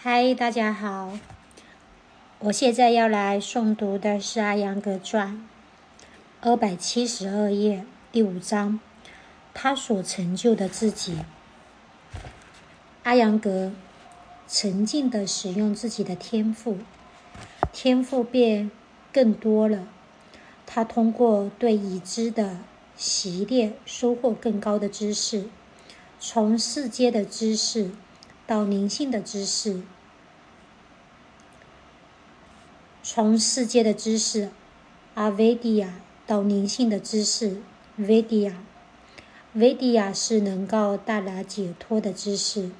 嗨，大家好，我现在要来诵读的是《阿扬格传》二百七十二页第五章，他所成就的自己。阿扬格沉静地使用自己的天赋，天赋便更多了。他通过对已知的习练，收获更高的知识，从世间的知识到灵性的知识，从世界的知识阿维迪亚到灵性的知识维迪亚。维迪亚是能够带来解脱的知识，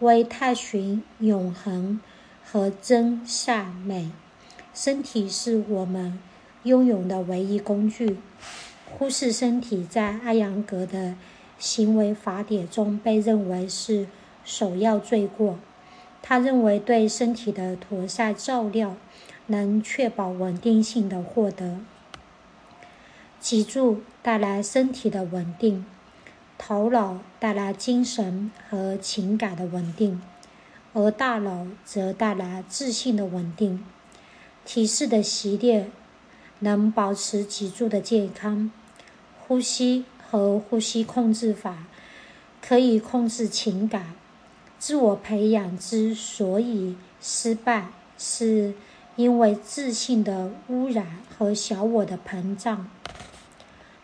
为探寻永恒和真善美。身体是我们。拥有的唯一工具，忽视身体在阿扬格的行为法典中被认为是首要罪过。他认为对身体的妥善照料能确保稳定性的获得。脊柱带来身体的稳定，头脑带来精神和情感的稳定，而大脑则带来自信的稳定。体式的习练。能保持脊柱的健康，呼吸和呼吸控制法可以控制情感。自我培养之所以失败，是因为自信的污染和小我的膨胀。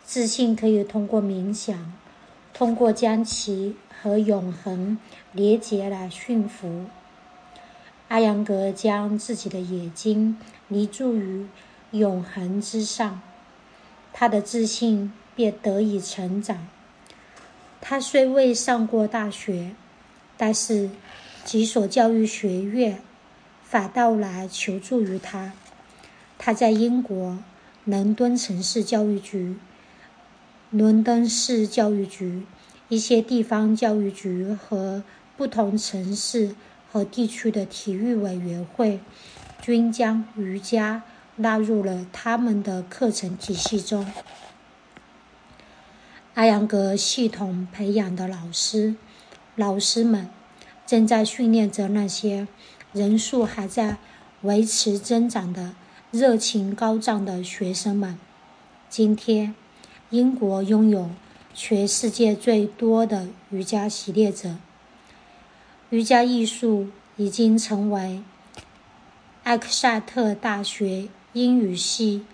自信可以通过冥想，通过将其和永恒连结来驯服。阿扬格将自己的眼睛凝注于。永恒之上，他的自信便得以成长。他虽未上过大学，但是几所教育学院反倒来求助于他。他在英国伦敦城市教育局、伦敦市教育局、一些地方教育局和不同城市和地区的体育委员会，均将瑜伽。纳入了他们的课程体系中。阿扬格系统培养的老师、老师们正在训练着那些人数还在维持增长的热情高涨的学生们。今天，英国拥有全世界最多的瑜伽习练者。瑜伽艺术已经成为埃克萨特大学。英语系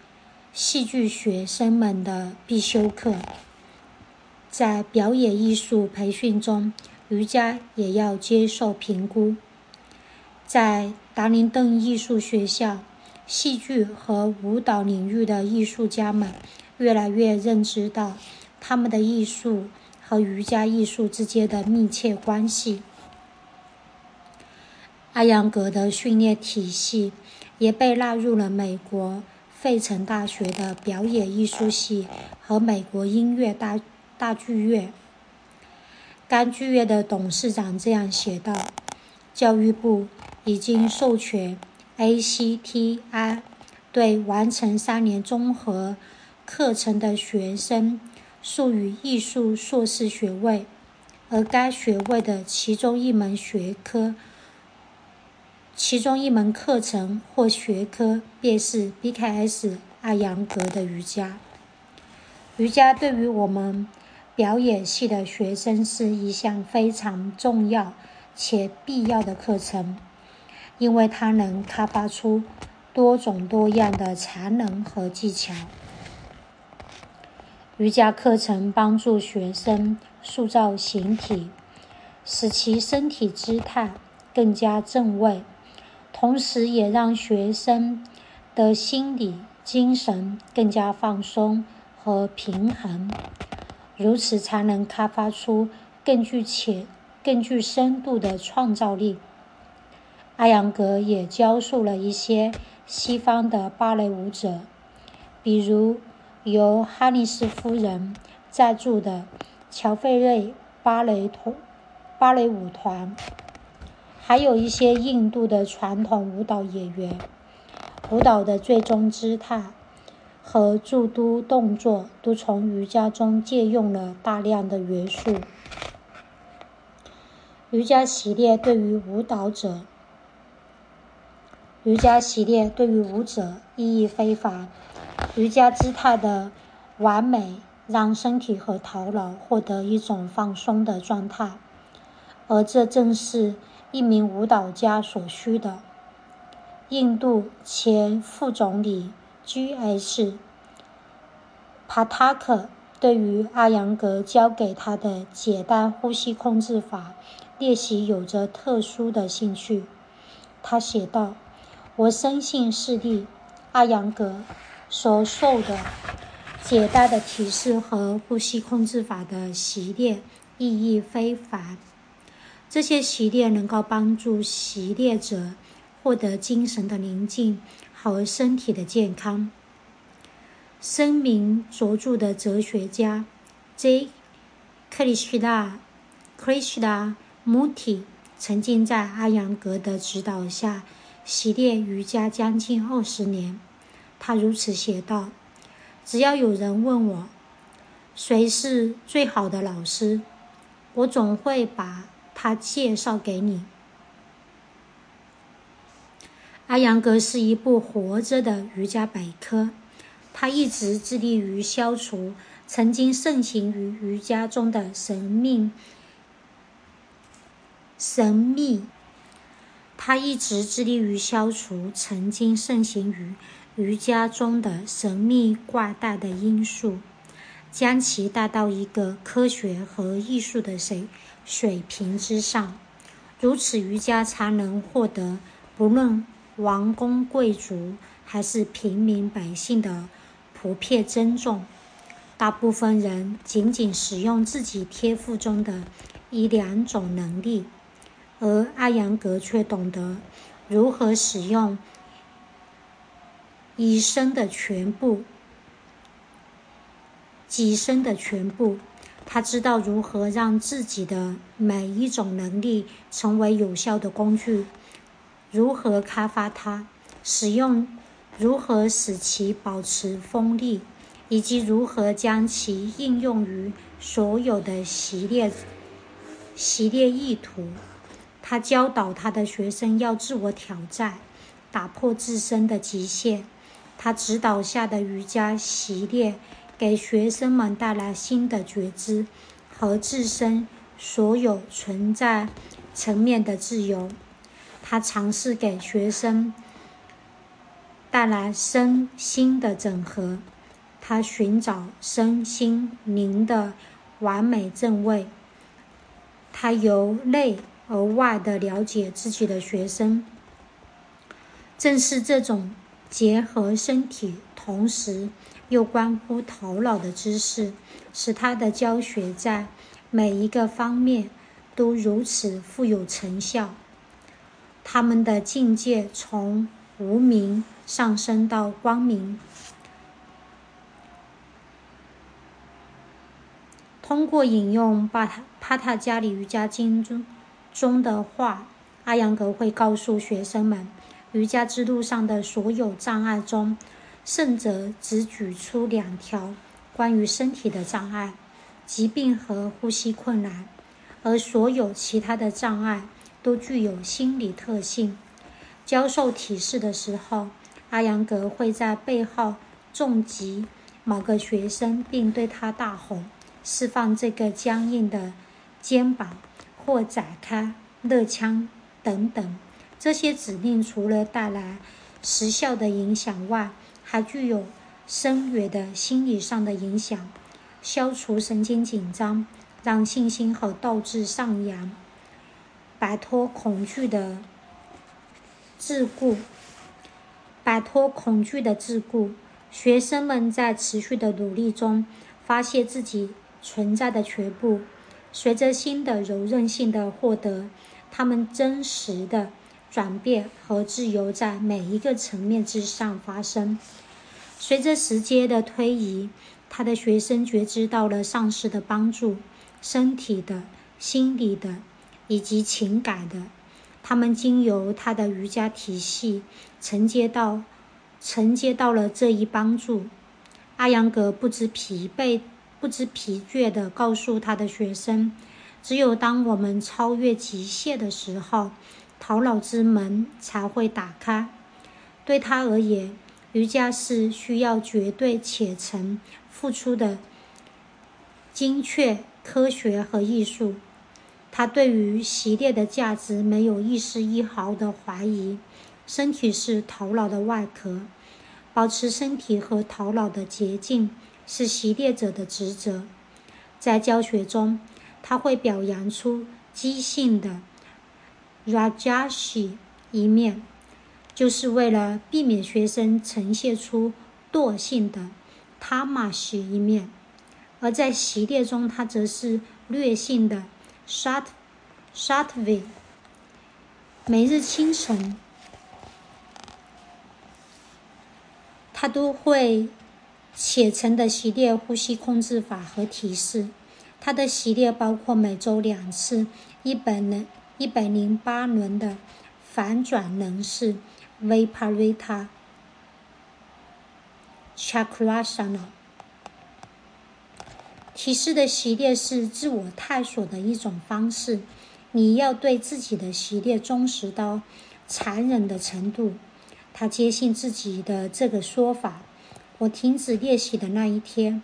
戏剧学生们的必修课，在表演艺术培训中，瑜伽也要接受评估。在达林顿艺术学校，戏剧和舞蹈领域的艺术家们越来越认知到他们的艺术和瑜伽艺术之间的密切关系。阿扬格的训练体系。也被纳入了美国费城大学的表演艺术系和美国音乐大大剧院。该剧院的董事长这样写道：“教育部已经授权 ACTI 对完成三年综合课程的学生授予艺术硕士学位，而该学位的其中一门学科。”其中一门课程或学科便是 BKS 阿扬格的瑜伽。瑜伽对于我们表演系的学生是一项非常重要且必要的课程，因为它能开发出多种多样的才能和技巧。瑜伽课程帮助学生塑造形体，使其身体姿态更加正位。同时，也让学生的心理、精神更加放松和平衡，如此才能开发出更具潜、更具深度的创造力。阿扬格也教授了一些西方的芭蕾舞者，比如由哈里斯夫人赞助的乔费瑞芭蕾团、芭蕾舞团。还有一些印度的传统舞蹈演员，舞蹈的最终姿态和诸多动作都从瑜伽中借用了大量的元素。瑜伽习练对于舞蹈者瑜伽系列对于舞者意义非凡。瑜伽姿态的完美让身体和头脑获得一种放松的状态，而这正是一名舞蹈家所需的。印度前副总理 G.S. 帕塔克对于阿扬格教给他的简单呼吸控制法练习有着特殊的兴趣。他写道。我深信视力阿扬格所受的简单的提示和呼吸控制法的习练意义非凡。这些习练能够帮助习练者获得精神的宁静和身体的健康。声名卓著的哲学家 J. Krishna Krishna m u t i 曾经在阿扬格的指导下。习练瑜伽将近二十年，他如此写道：“只要有人问我谁是最好的老师，我总会把他介绍给你。”阿扬格是一部活着的瑜伽百科，他一直致力于消除曾经盛行于瑜伽中的神秘神秘。他一直致力于消除曾经盛行于瑜伽中的神秘挂带的因素，将其带到一个科学和艺术的水水平之上。如此，瑜伽才能获得不论王公贵族还是平民百姓的普遍尊重。大部分人仅仅使用自己天赋中的一两种能力。而阿扬格却懂得如何使用一生的全部、几生的全部。他知道如何让自己的每一种能力成为有效的工具，如何开发它，使用如何使其保持锋利，以及如何将其应用于所有的系列系列意图。他教导他的学生要自我挑战，打破自身的极限。他指导下的瑜伽习练给学生们带来新的觉知和自身所有存在层面的自由。他尝试给学生带来身心的整合。他寻找身心灵的完美正位。他由内。而外的了解自己的学生，正是这种结合身体，同时又关乎头脑的知识，使他的教学在每一个方面都如此富有成效。他们的境界从无名上升到光明。通过引用巴塔帕塔加里瑜伽经中。中的话，阿扬格会告诉学生们，瑜伽之路上的所有障碍中，圣者只举出两条关于身体的障碍：疾病和呼吸困难，而所有其他的障碍都具有心理特性。教授提示的时候，阿扬格会在背后重击某个学生，并对他大吼：“释放这个僵硬的肩膀。”或展开热枪等等，这些指令除了带来时效的影响外，还具有深远的心理上的影响，消除神经紧张，让信心和斗志上扬，摆脱恐惧的桎梏，摆脱恐惧的桎梏。学生们在持续的努力中，发现自己存在的全部。随着新的柔韧性的获得，他们真实的转变和自由在每一个层面之上发生。随着时间的推移，他的学生觉知到了上师的帮助，身体的、心理的以及情感的。他们经由他的瑜伽体系承接到，承接到了这一帮助。阿扬格不知疲惫。不知疲倦地告诉他的学生：“只有当我们超越极限的时候，头脑之门才会打开。对他而言，瑜伽是需要绝对虔诚付出的精确科学和艺术。他对于系列的价值没有一丝一毫的怀疑。身体是头脑的外壳，保持身体和头脑的洁净是习猎者的职责。在教学中，他会表扬出激性的 Rajashi 一面。就是为了避免学生呈现出惰性的他玛西一面，而在习练中，他则是略性的 shut shutway。每日清晨，他都会写成的习练呼吸控制法和提示。他的习练包括每周两次一百零一百零八轮的反转能式。Viparita Chakrasana 提示的习练是自我探索的一种方式。你要对自己的习练忠实到残忍的程度。他坚信自己的这个说法：我停止练习的那一天，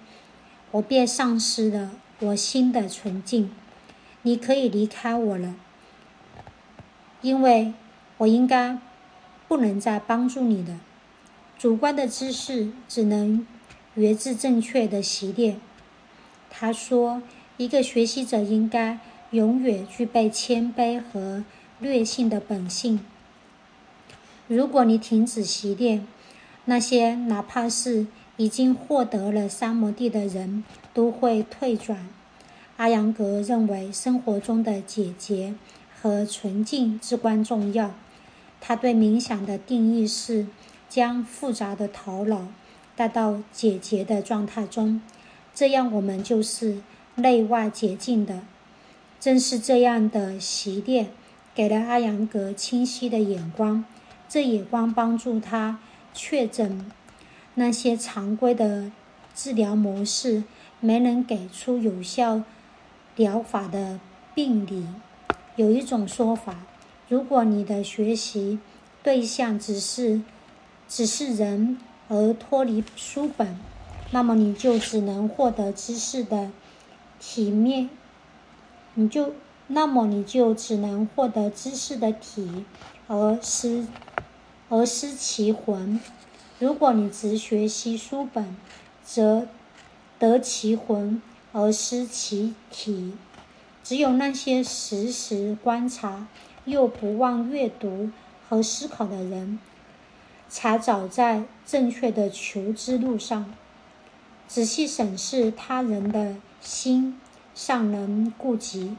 我便丧失了我心的纯净。你可以离开我了，因为我应该。不能再帮助你的主观的知识，只能源自正确的习练。他说，一个学习者应该永远具备谦卑和略性的本性。如果你停止习练，那些哪怕是已经获得了三摩地的人都会退转。阿扬格认为，生活中的简洁和纯净至关重要。他对冥想的定义是将复杂的头脑带到简洁的状态中，这样我们就是内外洁净的。正是这样的习练，给了阿扬格清晰的眼光，这眼光帮助他确诊那些常规的治疗模式没能给出有效疗法的病理。有一种说法。如果你的学习对象只是只是人而脱离书本，那么你就只能获得知识的体面，你就那么你就只能获得知识的体，而失而失其魂。如果你只学习书本，则得其魂而失其体。只有那些时时观察。又不忘阅读和思考的人，才走在正确的求知路上。仔细审视他人的心，尚能顾及；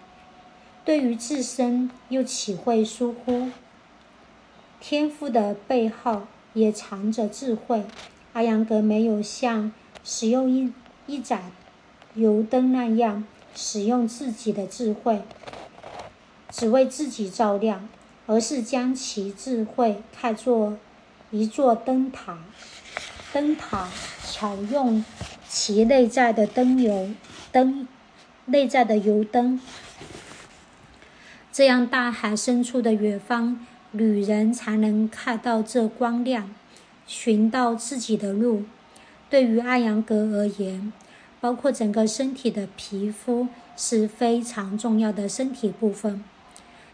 对于自身，又岂会疏忽？天赋的背后也藏着智慧。阿扬格没有像使用一一盏油灯那样使用自己的智慧。只为自己照亮，而是将其智慧看作一座灯塔。灯塔巧用其内在的灯油灯，内在的油灯，这样大海深处的远方旅人才能看到这光亮，寻到自己的路。对于阿扬格而言，包括整个身体的皮肤是非常重要的身体部分。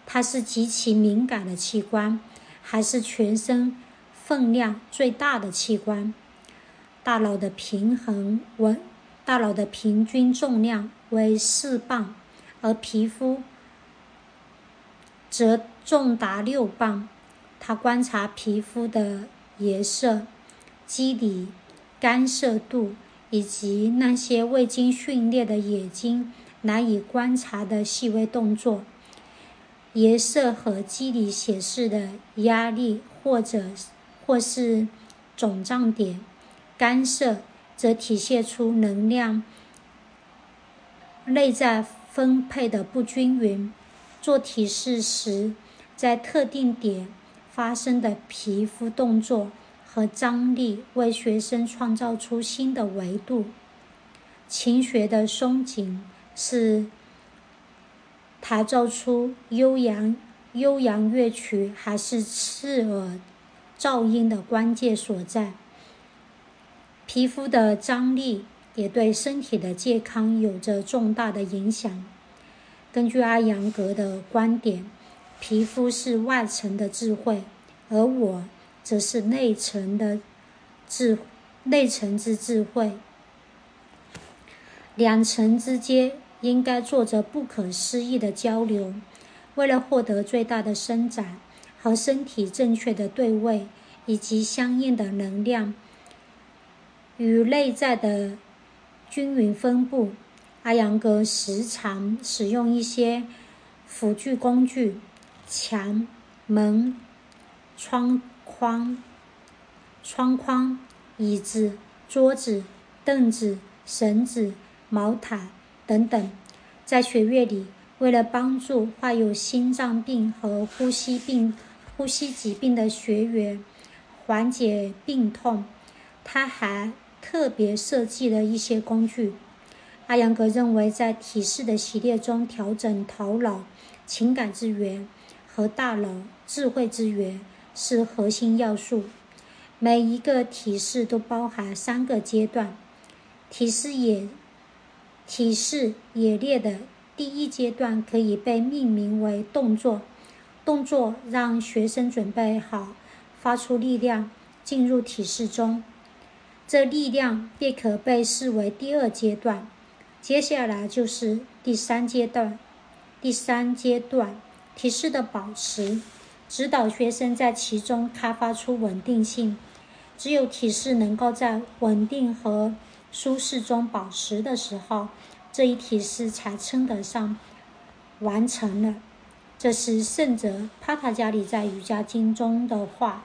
它是极其敏感的器官，还是全身分量最大的器官？大脑的平衡为大脑的平均重量为四磅，而皮肤则重达六磅。他观察皮肤的颜色、肌理、干涩度，以及那些未经训练的眼睛难以观察的细微动作。颜色和肌理显示的压力，或者或是肿胀点；干涩则体现出能量内在分配的不均匀。做体式时，在特定点发生的皮肤动作和张力，为学生创造出新的维度。琴弦的松紧是。弹奏出悠扬悠扬乐曲，还是刺耳噪音的关键所在。皮肤的张力也对身体的健康有着重大的影响。根据阿扬格的观点，皮肤是外层的智慧，而我则是内层的智内层之智慧。两层之间应该做着不可思议的交流。为了获得最大的伸展和身体正确的对位以及相应的能量。与内在的均匀分布，阿扬格时常使用一些辅助工具：墙、门、窗框、窗框、椅子、桌子、凳子、绳子、毛毯等等。在学院里，为了帮助患有心脏病和呼吸病、呼吸疾病的学员缓解病痛，他还。特别设计了一些工具。阿扬格认为，在体式的系列中，调整头脑、情感之源和大脑智慧之源是核心要素。每一个体式都包含三个阶段。体式也体式演列的第一阶段可以被命名为动作。动作让学生准备好发出力量，进入体式中。这力量便可被视为第二阶段，接下来就是第三阶段。第三阶段体式的保持，指导学生在其中开发出稳定性。只有体式能够在稳定和舒适中保持的时候，这一体式才称得上完成了。这是圣者帕塔加里在瑜伽经中的话：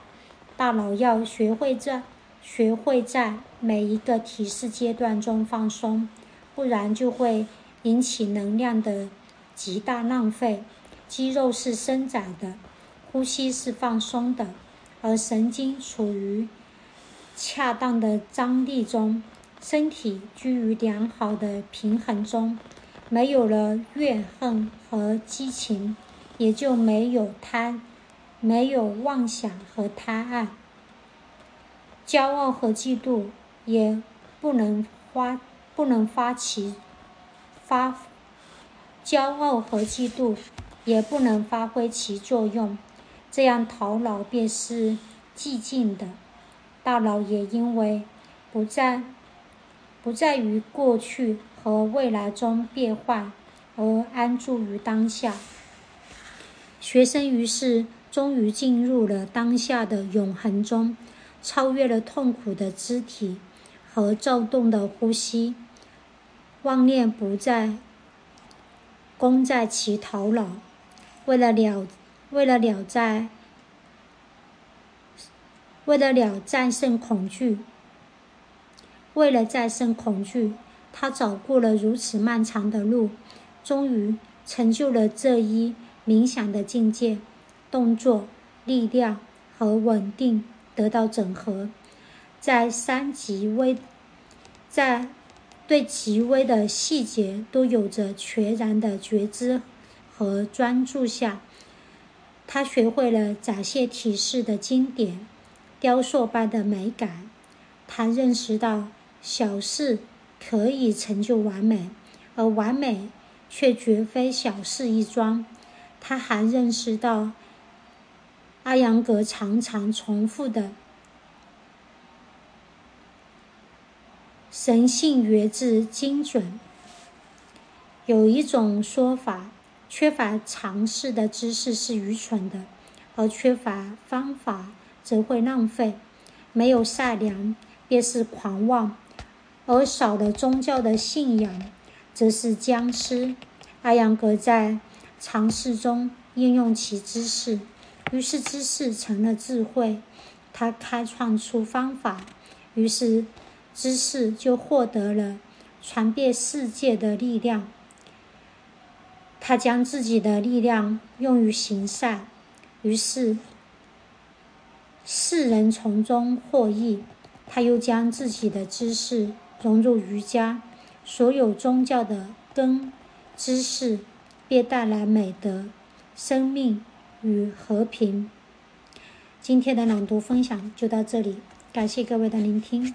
大脑要学会这。学会在每一个提示阶段中放松，不然就会引起能量的极大浪费。肌肉是伸展的，呼吸是放松的，而神经处于恰当的张力中，身体居于良好的平衡中。没有了怨恨和激情，也就没有贪，没有妄想和贪爱。骄傲和嫉妒也不能发，不能发起发。骄傲和嫉妒也不能发挥其作用，这样头脑便是寂静的。大脑也因为不在不在于过去和未来中变换，而安住于当下。学生于是终于进入了当下的永恒中。超越了痛苦的肢体和躁动的呼吸，妄念不再攻在其头脑。为了了，为了了在，为了了战胜恐惧，为了战胜恐惧，他走过了如此漫长的路，终于成就了这一冥想的境界：动作、力量和稳定。得到整合，在三极微，在对极微的细节都有着全然的觉知和专注下，他学会了展现体式的经典雕塑般的美感。他认识到小事可以成就完美，而完美却绝非小事一桩。他还认识到。阿扬格常常重复的神性觉知精准。有一种说法，缺乏尝试的知识是愚蠢的，而缺乏方法则会浪费。没有善良便是狂妄，而少了宗教的信仰则是僵尸。阿扬格在尝试中应用其知识。于是知识成了智慧，他开创出方法，于是知识就获得了传遍世界的力量。他将自己的力量用于行善，于是世人从中获益。他又将自己的知识融入瑜伽，所有宗教的根知识便带来美德、生命。与和平，今天的朗读分享就到这里，感谢各位的聆听。